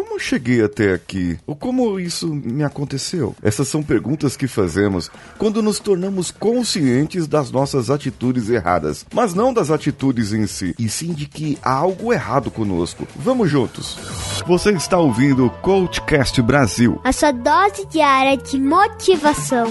como cheguei até aqui? Ou como isso me aconteceu? Essas são perguntas que fazemos quando nos tornamos conscientes das nossas atitudes erradas, mas não das atitudes em si, e sim de que há algo errado conosco. Vamos juntos. Você está ouvindo o Coachcast Brasil. A sua dose diária de motivação.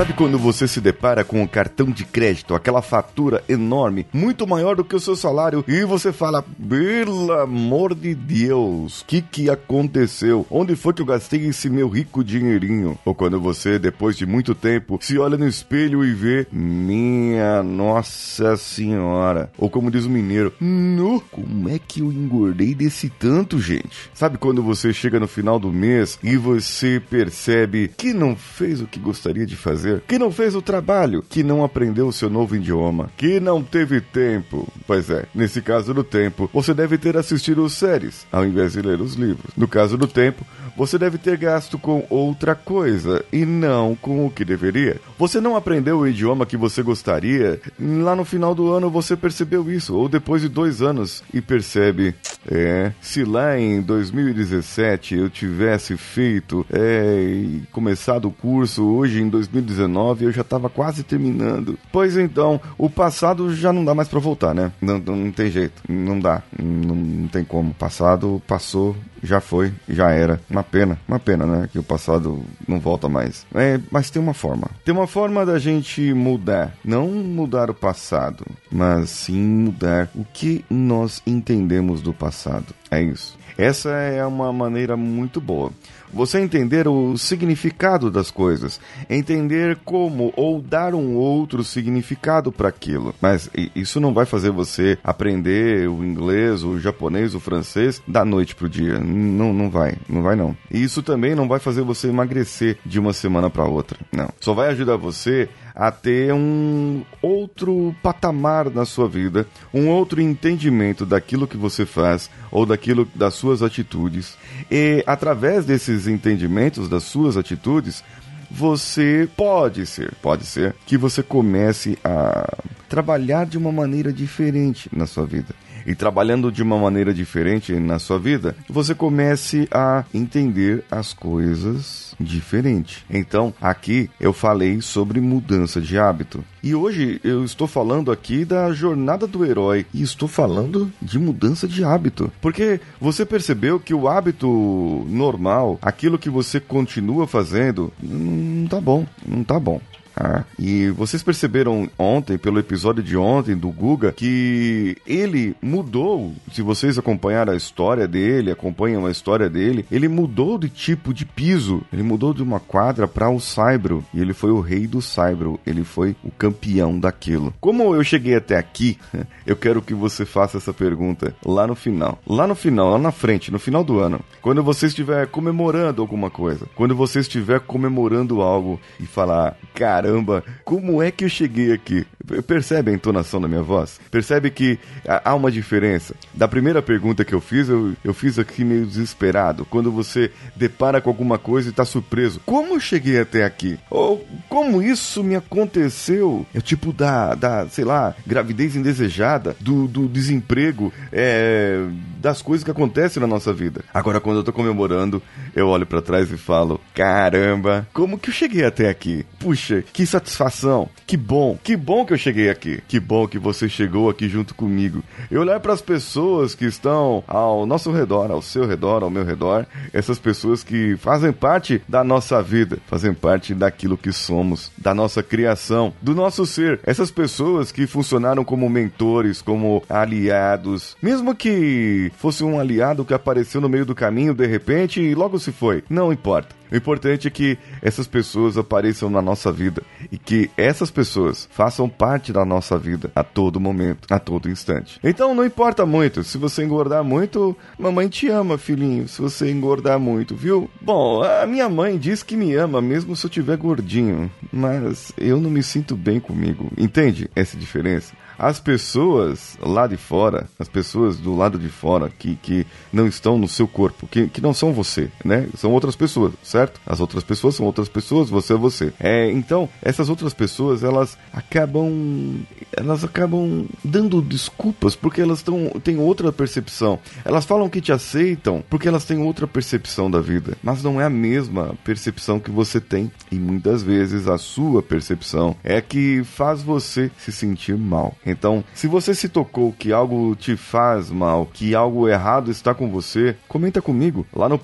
Sabe quando você se depara com um cartão de crédito, aquela fatura enorme, muito maior do que o seu salário, e você fala: pelo amor de Deus, o que, que aconteceu? Onde foi que eu gastei esse meu rico dinheirinho? Ou quando você, depois de muito tempo, se olha no espelho e vê: minha Nossa Senhora. Ou como diz o mineiro: no, como é que eu engordei desse tanto, gente? Sabe quando você chega no final do mês e você percebe que não fez o que gostaria de fazer? Que não fez o trabalho, que não aprendeu o seu novo idioma, que não teve tempo. Pois é, nesse caso do tempo, você deve ter assistido séries ao invés de ler os livros. No caso do tempo, você deve ter gasto com outra coisa e não com o que deveria. Você não aprendeu o idioma que você gostaria, lá no final do ano você percebeu isso, ou depois de dois anos e percebe: é, se lá em 2017 eu tivesse feito é, e começado o curso, hoje em 2019 eu já estava quase terminando. Pois então, o passado já não dá mais para voltar, né? Não, não, não, tem jeito, não dá, não, não tem como. O passado passou, já foi, já era. Uma pena, uma pena, né? Que o passado não volta mais. É, mas tem uma forma. Tem uma forma da gente mudar. Não mudar o passado, mas sim mudar o que nós entendemos do passado passado. É isso. Essa é uma maneira muito boa. Você entender o significado das coisas, entender como ou dar um outro significado para aquilo. Mas isso não vai fazer você aprender o inglês, o japonês, o francês da noite pro dia. Não, não vai, não vai não. E isso também não vai fazer você emagrecer de uma semana para outra. Não. Só vai ajudar você a ter um outro patamar na sua vida, um outro entendimento daquilo que você faz ou daquilo das suas atitudes. E através desses entendimentos das suas atitudes, você pode ser, pode ser que você comece a trabalhar de uma maneira diferente na sua vida e trabalhando de uma maneira diferente na sua vida, você comece a entender as coisas diferente. Então, aqui eu falei sobre mudança de hábito. E hoje eu estou falando aqui da jornada do herói e estou falando de mudança de hábito. Porque você percebeu que o hábito normal, aquilo que você continua fazendo, não tá bom, não tá bom. Ah, e vocês perceberam ontem, pelo episódio de ontem do Guga, que ele mudou. Se vocês acompanharam a história dele, acompanham a história dele, ele mudou de tipo de piso. Ele mudou de uma quadra para o saibro. E ele foi o rei do saibro. Ele foi o campeão daquilo. Como eu cheguei até aqui, eu quero que você faça essa pergunta lá no final. Lá no final, lá na frente, no final do ano. Quando você estiver comemorando alguma coisa. Quando você estiver comemorando algo e falar, cara caramba, como é que eu cheguei aqui? Percebe a entonação da minha voz? Percebe que há uma diferença? Da primeira pergunta que eu fiz, eu, eu fiz aqui meio desesperado. Quando você depara com alguma coisa e está surpreso. Como eu cheguei até aqui? Ou como isso me aconteceu? É tipo da, da sei lá, gravidez indesejada, do, do desemprego, é, das coisas que acontecem na nossa vida. Agora, quando eu tô comemorando, eu olho para trás e falo: caramba, como que eu cheguei até aqui? Puxa, que satisfação, que bom, que bom que eu cheguei aqui, que bom que você chegou aqui junto comigo. Eu olhar para as pessoas que estão ao nosso redor, ao seu redor, ao meu redor, essas pessoas que fazem parte da nossa vida, fazem parte daquilo que somos, da nossa criação, do nosso ser. Essas pessoas que funcionaram como mentores, como aliados, mesmo que fosse um aliado que apareceu no meio do caminho de repente e logo se foi, não importa. O importante é que essas pessoas apareçam na nossa vida e que essas pessoas façam parte da nossa vida a todo momento, a todo instante. Então não importa muito, se você engordar muito, mamãe te ama, filhinho, se você engordar muito, viu? Bom, a minha mãe diz que me ama mesmo se eu tiver gordinho, mas eu não me sinto bem comigo. Entende essa diferença? as pessoas lá de fora, as pessoas do lado de fora que, que não estão no seu corpo, que, que não são você, né? São outras pessoas, certo? As outras pessoas são outras pessoas, você é você. É, então, essas outras pessoas, elas acabam elas acabam dando desculpas porque elas tão, têm outra percepção. Elas falam que te aceitam porque elas têm outra percepção da vida, mas não é a mesma percepção que você tem. E muitas vezes a sua percepção é que faz você se sentir mal. Então, se você se tocou que algo te faz mal, que algo errado está com você, comenta comigo lá no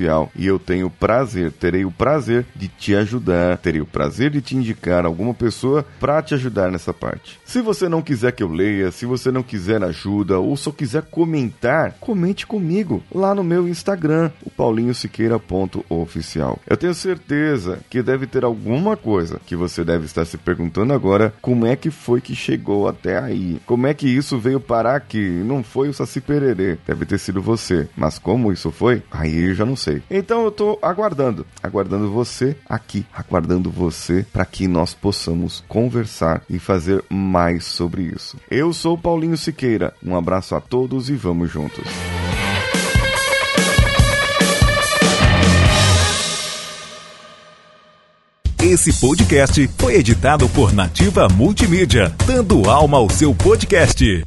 paulinhosiqueira.oficial e eu tenho prazer, terei o prazer de te ajudar, terei o prazer de te indicar alguma pessoa para te ajudar nessa parte. Se você não quiser que eu leia, se você não quiser ajuda ou só quiser comentar, comente comigo lá no meu Instagram, o paulinhosiqueira.oficial. Eu tenho certeza que deve ter alguma coisa que você deve estar se perguntando agora, como é que foi que chegou até aí? Como é que isso veio parar aqui? Não foi o Saci Pererê, deve ter sido você. Mas como isso foi? Aí eu já não sei. Então eu tô aguardando, aguardando você aqui, aguardando você para que nós possamos conversar e fazer mais sobre isso. Eu sou Paulinho Siqueira. Um abraço a todos e vamos juntos. Esse podcast foi editado por Nativa Multimídia, dando alma ao seu podcast.